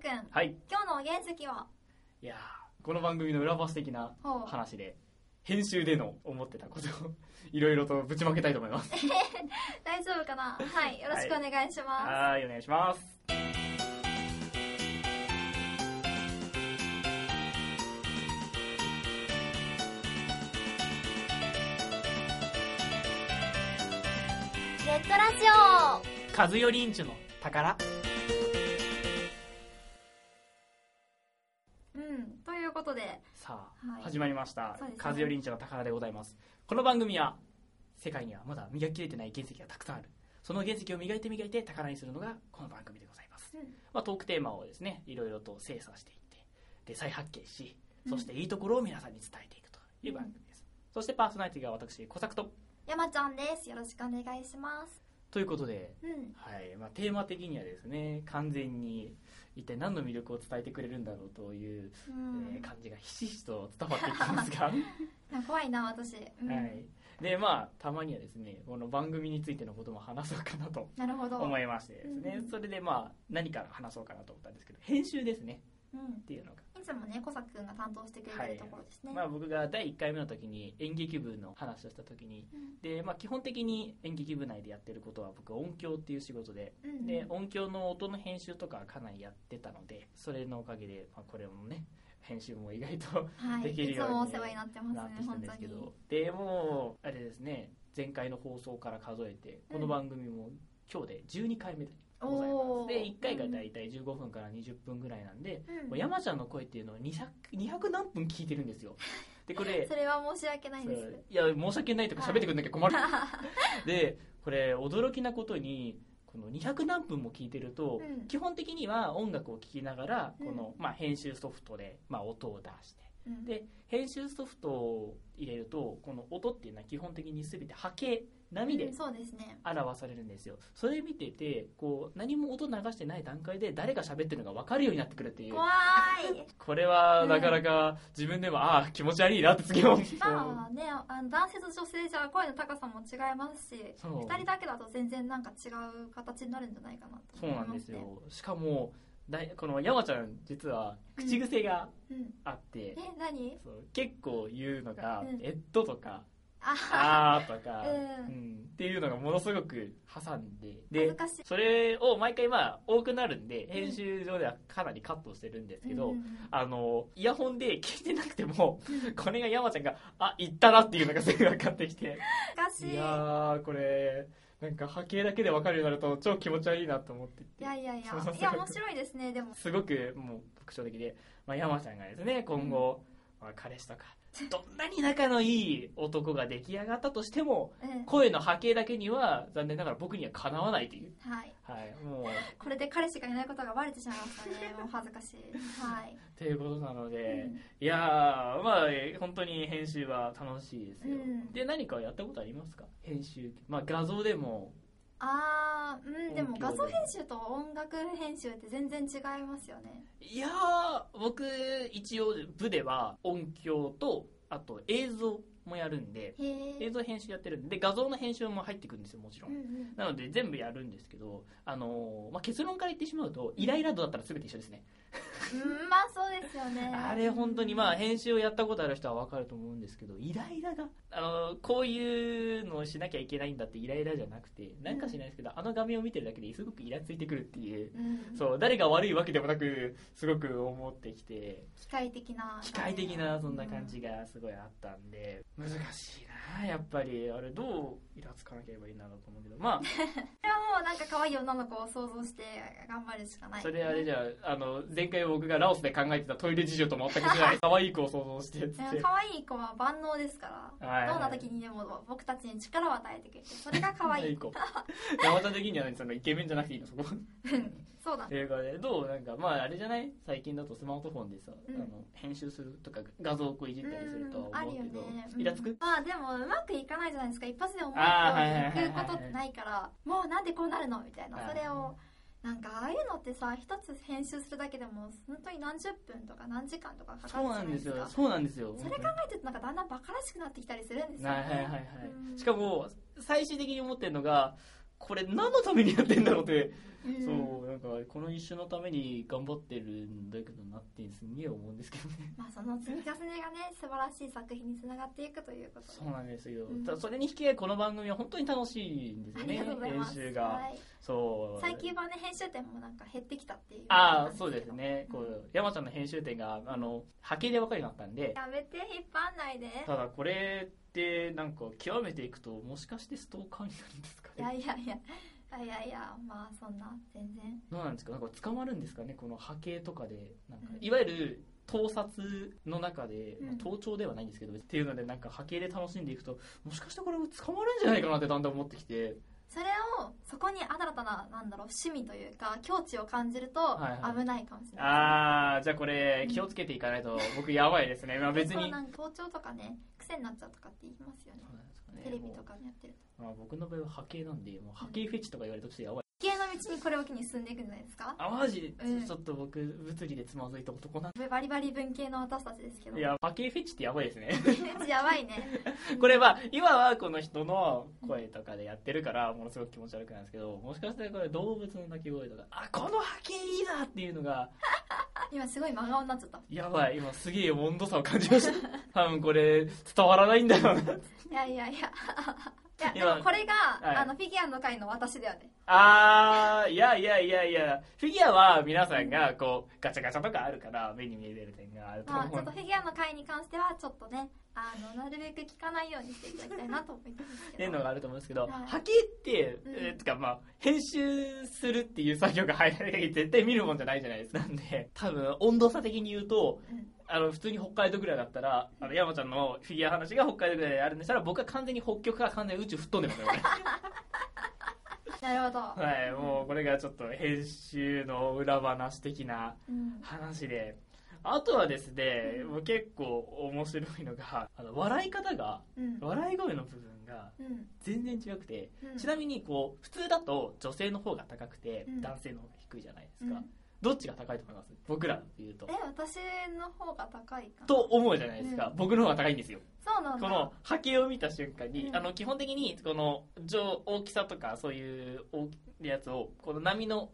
くんはい。今日の原石は？いやーこの番組の裏話的な話で編集での思ってたことを いろいろとぶちまけたいと思います。大丈夫かな？はいよろしくお願いします、はい。お願いします。ネットラジカズヨリンチュの宝さあ、はい。始まりました。そうですね。カズヨリンチュの宝でございます。この番組は世界にはまだ磨ききれてない原石がたくさんある。その原石を磨いて磨いて宝にするのがこの番組でございます、うん。まあ、トークテーマをですねいろいろと精査していってで再発見しそしていいところを皆さんに伝えていくという番組です、そしてパーソナリティが私小作と。山ちゃんです。よろしくお願いしますということで、うん。はい。まあ、テーマ的にはですね完全に一体何の魅力を伝えてくれるんだろうという、うん。えー感じがひしひしと伝わってきますが、怖いな私、うん。はい、でまあたまにはですねこの番組についてのことも話そうかなとなるほど。思いましてですね、うん。それでまあ何から話そうかなと思ったんですけど編集ですね。うん。っていうのが、いつもね小作くんが担当してくれてるところですね、まあ、僕が第1回目の時に演劇部の話をした時にうん。で、まあ、基本的に演劇部内でやってることは僕は音響っていう仕事でうんうん。で音響の音の編集とかはかなりやってたのでそれのおかげで、まあ、これもね編集も意外とはい、できるようにいつもお世話になってきたんですけど。でもうあれですね前回の放送から数えてこの番組も今日で12回目でございます。で1回が大体15分から20分ぐらいなんで、うん。山ちゃんの声っていうのを 200, 200何分聞いてるんですよ。でこれそれは申し訳ないです。いや申し訳ないとか喋ってくんなきゃ困る、でこれ驚きなことにこの200何分も聞いてると、うん。基本的には音楽を聴きながらうん。この、まあ、編集ソフトで、まあ、音を出して。うん。で編集ソフトを入れるとこの音っていうのは基本的に全て波形波で表されるんですよ。それ見ててこう何も音流してない段階で誰が喋ってるのが分かるようになってくるっていう。怖い。これはなかなか自分でも、ああ気持ち悪いなって次思ってまあねあの男性と女性じゃ声の高さも違いますしそう。2人だけだと全然なんか違う形になるんじゃないかなとそうなんですよ。しかもだいこの山ちゃん実は口癖がうん。あって、え何？そう。結構言うのがうん「えっと」とかあ「あー」とか、うん。うんっていうのがものすごく挟んで恥でそれを毎回まあ多くなるんで編集上ではかなりカットしてるんですけど、うん。あのイヤホンで聞いてなくてもこれが山ちゃんが「あ言ったな」っていうのがすぐ分かってきて。恥ずかしい。いやーこれなんか波形だけで分かるようになると超気持ち悪いなと思ってて。いやいやいや。そうそういや面白いですねでも。すごくもう特徴的で、まあ、山ちゃんがですね今後、まあ、彼氏とかどんなに仲のいい男が出来上がったとしてもうん。声の波形だけには残念ながら僕にはかなわないという。はい。はいもう。これで彼氏がいないことがバレてしまいましたね もう恥ずかしい。はい。っていうことなので、うん。いやーまあえー本当に編集は楽しいですよ、うん。で何かやったことありますか？編集まあ画像でもあーうんでも画像編集と音楽編集って全然違いますよね。いやー僕一応部では音響とあと映像もやるんで映像編集やってるんで画像の編集も入ってくるんですよもちろん、うんうんなので全部やるんですけど、あのーまあ、結論から言ってしまうとイライラ度だったら全て一緒ですね、うんまあそうですよね。あれ本当にまあ編集をやったことある人は分かると思うんですけどイライラが、あのーこういうのをしなきゃいけないんだってイライラじゃなくてなんかしないですけど、あの画面を見てるだけですごくイラついてくるっていううんそう誰が悪いわけでもなくすごく思ってきて機械的な機械的なそんな感じがすごいあったんで難しいなやっぱりあれどうイラつかなければいいんだろうと思うけど。まあ。それはもうなんか可愛い女の子を想像して頑張るしかない。それあれじゃああの前回僕がラオスで考えてたトイレ事情と全く違う 可愛い子を想像してっ可愛い子は万能ですから、はい。はいどんな時にでも僕たちに力を与えてくれてそれが可愛い。子。山ちゃん的には何そのイケメンじゃなくていいの？そこ。う んそうだね。映画でどうなんかまああれじゃない？最近だとスマートフォンでさ、うん。あの編集するとか画像をこういじったりするとはうんあるよね。イラつく、まあでもうまくいかないじゃないですか。一発で思うよあーはいくことってないから。もうなんでこうなるの？みたいな。はい。それをなんかああいうのってさ一つ編集するだけでも本当に何十分とか何時間とかかかるじゃなですなんいですかよ。そうなんですよ。それ考えてるとなんかだんだんバカらしくなってきたりするんですよ。ねはいはいはいはい。うん。しかも最終的に思ってるのがこれ何のためにやってんだろうって。うん。そうなんかこの一瞬のために頑張ってるんだけどなってすんげえ思うんですけどね。まあその積み重ねがね素晴らしい作品につながっていくということで。そうなんですよ、うん。それに引き換えこの番組は本当に楽しいんですよね編集が、はい、そう。最近はね編集点もなんか減ってきたっていうああそうですね、うん。こう山ちゃんの編集点があの波形で分かるようになったんで。やめて引っ張んないで。ただこれってなんか極めていくともしかしてストーカーになるんですかいやねいやいやいやいやまあそんな全然。どうなんですか？なんか捕まるんですかね？この波形とかでなんかうん。いわゆる盗撮の中で、まあうん。盗聴ではないんですけどっていうのでなんか波形で楽しんでいくともしかしてこれ捕まるんじゃないかなってだんだん思ってきて。それをそこに新たななんだろう趣味というか境地を感じるとはいはい。危ないかもしれない、ああじゃあこれ気をつけていかないと僕やばいですね、まあ、別に。盗聴とかね癖になっちゃうとかって言いますよね。テレビとかでやってると。まあ、僕の場合は波形なんでもう波形フェチとか言われたとしてやばい。系の道にこれを機に進んでいくんじゃないですか？あマジ、うん。ちょっと僕物理でつまずいた男なんバリバリ文系の私たちですけど。いや波形フェチってやばいですね。やばいね。これは今はこの人の声とかでやってるからものすごく気持ち悪くないんですけどもしかしたらこれ動物の鳴き声とか。あこの波形いいなっていうのが今すごい真顔になっちゃった。やばい今すげえ温度差を感じました。多分これ伝わらないんだよな。いやいやいやいやで今もこれが、はい。あのフィギュアの回の私だよね。あーいやいやいやいや。フィギュアは皆さんがこうガチャガチャとかあるから目に見える点があるとまあ、思うちょっとフィギュアの回に関してはちょっとねあのなるべく聞かないようにしていただきたいなと思ってますけど。のがあると思うんですけど、はい。波形って、うん。えーつかまあ編集するっていう作業が入らない限り絶対見るもんじゃないじゃないですか。なんで多分温度差的に言うとうんあの普通に北海道ぐらいだったらあの山ちゃんのフィギュア話が北海道ぐらいであるんでしたら僕は完全に北極から完全に宇宙吹っ飛んでますよね なるほど、はいもうこれがちょっと編集の裏話的なうん。話で。あとはですね、もう結構面白いのがあの笑い方がうん。笑い声の部分がうん。全然違くて、うん。ちなみにこう普通だと女性の方が高くて、うん。男性の方が低いじゃないですか、うんどっちが高いと思います？僕らっていうと。え私の方が高いかな。と思うじゃないですか、うん。僕の方が高いんですよ。そうなんだ。この波形を見た瞬間に、うん。あの基本的にこの上大きさとかそういう大きいやつをこの波の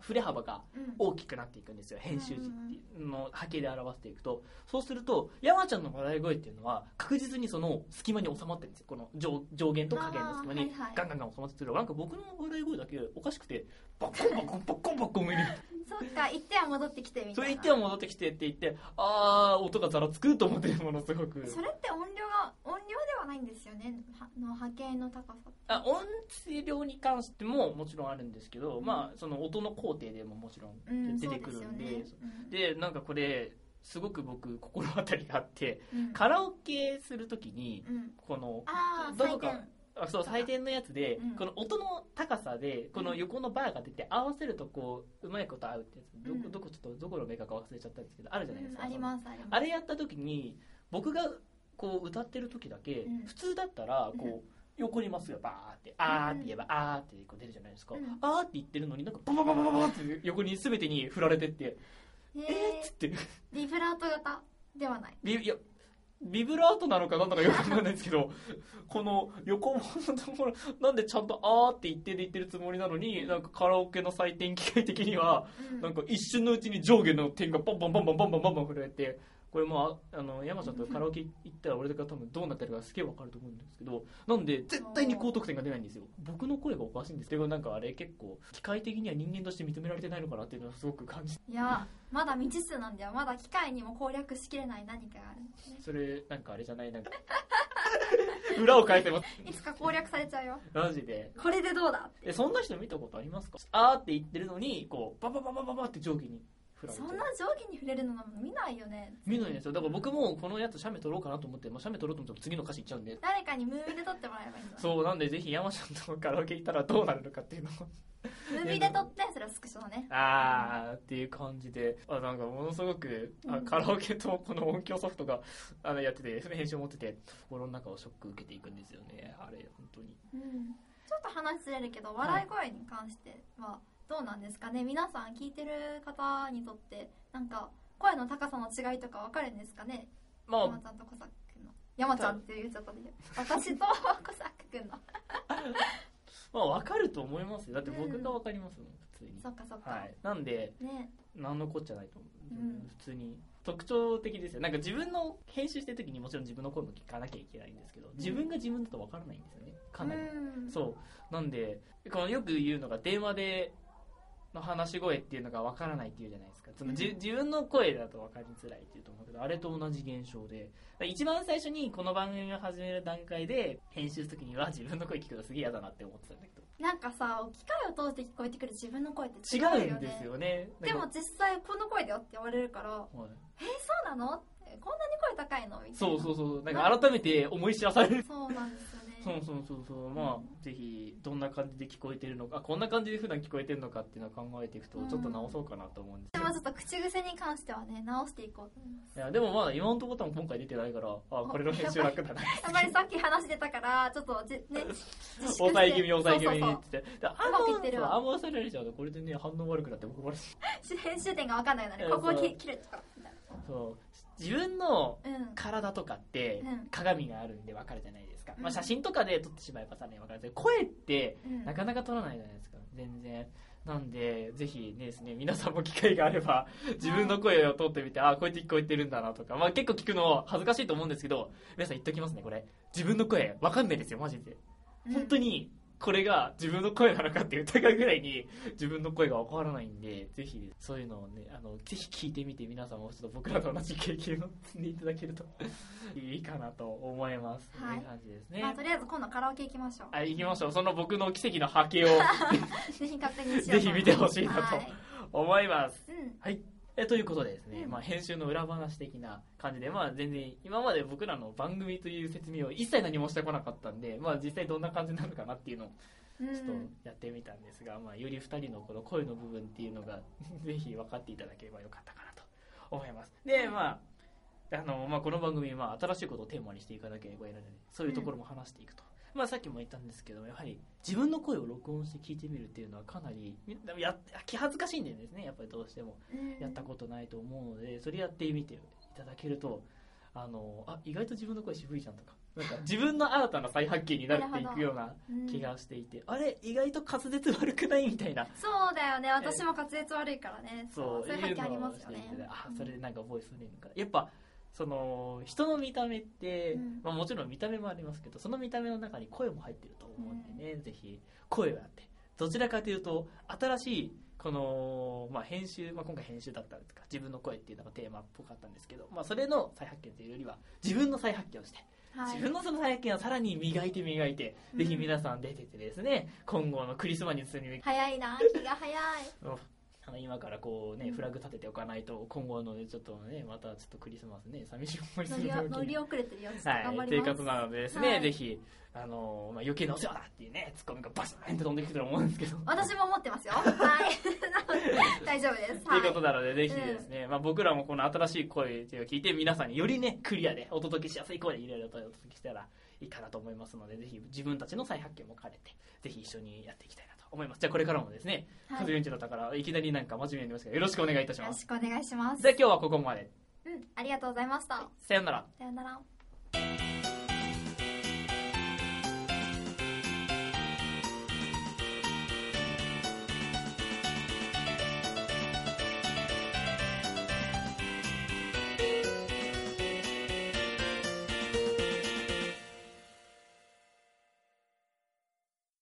振れ幅がうん。大きくなっていくんですよ編集時の波形で表していくと。そうすると山ちゃんの笑い声っていうのは確実にその隙間に収まってるんですよ。この上上限と下限の隙間にガンガンガン収まってるなんか僕の笑い声だけおかしくてバッコンバッコンバッコンバッコン上に。そっか行っては戻ってきてみたいな。それ言っては戻ってきてって言ってあー音がざらつくと思ってものすごく。それって音量が音量ではないんですよね？はの波形の高さあ音声量に関してももちろんあるんですけど、うんまあその音の工程でももちろんうん出てくるんで,、そうですよね。でなんかこれすごく僕心当たりがあってうん。カラオケするときにうん。このどこかあそう採点のやつで、うん。この音の高さでこの横のバーが出て合わせるとこううまいこと合うってやつ。どこ,、うん。どこちょっとどこのメーカーか忘れちゃったんですけどあるじゃないですか、うんありますあります。あれやった時に僕がこう歌ってる時だけ、うん。普通だったらこう横にまっすぐバーってあーって言えばあーってこう出るじゃないですか、うん。あーって言ってるのになんかババババババって横に全てに振られてってえーっえつってビブラート型ではないビいやビブラートなのかなんだかよくわかんないですけどこの横棒のところなんでちゃんとあーって言ってで言ってるつもりなのになんかカラオケの採点機械的にはうんなんか一瞬のうちに上下の点がバンバンバンバンバンバンバンバン震えてこれもうああの山ちゃんとカラオケ行ったら俺が多分どうなってるかすげえわかると思うんですけどなんで絶対に高得点が出ないんですよ。僕の声がおかしいんです。けどなんかあれ結構機械的には人間として認められてないのかなっていうのはすごく感じいやまだ未知数なんだよまだ機械にも攻略しきれない何かがある。ねそれなんかあれじゃない？なんか 裏を変えてます。いつか攻略されちゃうよ。マジで。これでどうだえそんな人見たことありますか？あーって言ってるのにこうババババババって上下にそんな上下に触れるの見ないよね。見ないんですよ。だから僕もこのやつ写メ撮ろうかなと思って、まあ、写メ撮ろうと思っても次の歌詞いっちゃうんで誰かにムービーで撮ってもらえばいいんだ。そうなんでぜひ山ちゃんとカラオケ行ったらどうなるのかっていうのを。ムービーで撮ってそれをスクショだね。あーっていう感じで。あなんかものすごくあうん。カラオケとこの音響ソフトがあのやってて編集を持ってて心の中をショック受けていくんですよね。あれ本当に。うん。ちょっと話ずれるけど笑い声に関してはどうなんですかね？皆さん聞いてる方にとってなんか声の高さの違いとかわかるんですかね？まあ山ちゃんと小作君の。山ちゃんって言っちゃったで私と小作君の。まあ分かると思いますよ。だって僕が分かりますもん普通に。そっかそっか、はい。なんでね。何のこっちゃないと思う、うん。普通に。特徴的ですよ。なんか自分の編集してる時にもちろん自分の声も聞かなきゃいけないんですけど自分が自分だと分からないんですよね。かなり、うん。そう。なんでこのよく言うのが電話での話し声っていうのが分からないっていうじゃないですか。そのじ、うん。自分の声だと分かりづらいっていうと思うけどあれと同じ現象で一番最初にこの番組を始める段階で編集する時には自分の声聞くのすげえ嫌だなって思ってたんだけど。なんかさ機械を通して聞こえてくる自分の声って違違うよねうんですよね。でも実際この声だよって言われるからはい。えそうなの？こんなに声高いの？みたいな。そうそうそうなんか改めて思い知らされる。そうなんですよ。ねそうそうそうそう。まあぜひどんな感じで聞こえてるのかこんな感じで普段聞こえてるのかっていうのを考えていくとうん。ちょっと直そうかなと思うんですけどでもちょっと口癖に関してはね直していこう。と思いますいやでもまだ今のところ多分今回出てないからあこれの編集楽だなやっぱりさっき話してたからちょっとじね抑え気味抑え気味にって言って。であんまされられちゃうとこれでね反応悪くなって怒られるそうそう編集点が分かんないのでここを切切るとかみた。いそう自分の体とかってうん。鏡があるんで分かるじゃないですか、うん。まあ、写真とかで撮ってしまえばさね分かるんですけど声ってうん。なかなか撮らないじゃないですか全然。なんでぜひねですね皆さんも機会があれば 自分の声を撮ってみてあこうやって聞こえてるんだなとか、まあ、結構聞くの恥ずかしいと思うんですけど皆さん言っときますねこれ。自分の声分かんないですよマジで。うん。本当にこれが自分の声なのかって疑うぐらいに自分の声が分からないんでぜひそういうのをねあのぜひ聞いてみて皆さんもちょっと僕らと同じ経験を積んでいただけるといいかなと思います、はい。感じですね、まあとりあえず今度カラオケ行きましょう。はい行きましょう。その僕の奇跡の波形をぜひ確認しようぜひ見てほしいなとはい。思います。うん。はいえということでですね、うん。まあ、編集の裏話的な感じで、まあ、全然今まで僕らの番組という説明を一切何もしてこなかったんで、まあ、実際どんな感じなのかなっていうのをうん。ちょっとやってみたんですが、まあ、より2人のこの声の部分っていうのが ぜひ分かっていただければよかったかなと思います。でまああのまあ、この番組は新しいことをテーマにしていかなければいけないのでそういうところも話していくと、まあ、さっきも言ったんですけどやはり自分の声を録音して聞いてみるっていうのはかなりや気恥ずかしいんでですねやっぱりどうしても。うん。やったことないと思うのでそれやってみていただけるとあのあ意外と自分の声渋いじゃんとか。なんか自分の新たな再発見になっていくようなうん。気がしていて、あれ意外と滑舌悪くないみたいな。そうだよね。私も滑舌悪いからね。そうそういう発見ありますよね。あそれでなんか覚えするのかやっぱその人の見た目って、うん。まあ、もちろん見た目もありますけどその見た目の中に声も入ってると思うんでね、ぜひ声をやって。どちらかというと新しいこの、まあ、編集、まあ、今回編集だったりとか自分の声っていうのがテーマっぽかったんですけど、まあ、それの再発見というよりは自分の再発見をしてはい。自分のその再発見をさらに磨いて磨いて、うんぜひ皆さん出ててですね今後のクリスマスに早いな気が早い あの今からこうね、うん。フラグ立てておかないと今後のねちょっとねまたちょっとクリスマスね寂しい思いす乗りる乗り遅れてるよはい、とい。うことなのでですね、はい。ぜひあの、まあ、余計なお世話だっていうねツッコミがバシーンって飛んできてると思うんですけど。私も思ってますよ。はい。大丈夫です。とい。うことはなので、ぜひですね、まあ、僕らもこの新しい声を聞いて、皆さんによりね、クリアでお届けしやすい声でいろいろとお届けしたらいいかなと思いますので、ぜひ自分たちの再発見も兼ねて、ぜひ一緒にやっていきたいなと思います。じゃあこれからもですね、はいカズユンチだったから、いきなりなんか真面目になりますけど、よろしくお願いいたします。よろしくお願いしますじゃあ今日はここまで。うんありがとうございましたさよなら。さよなら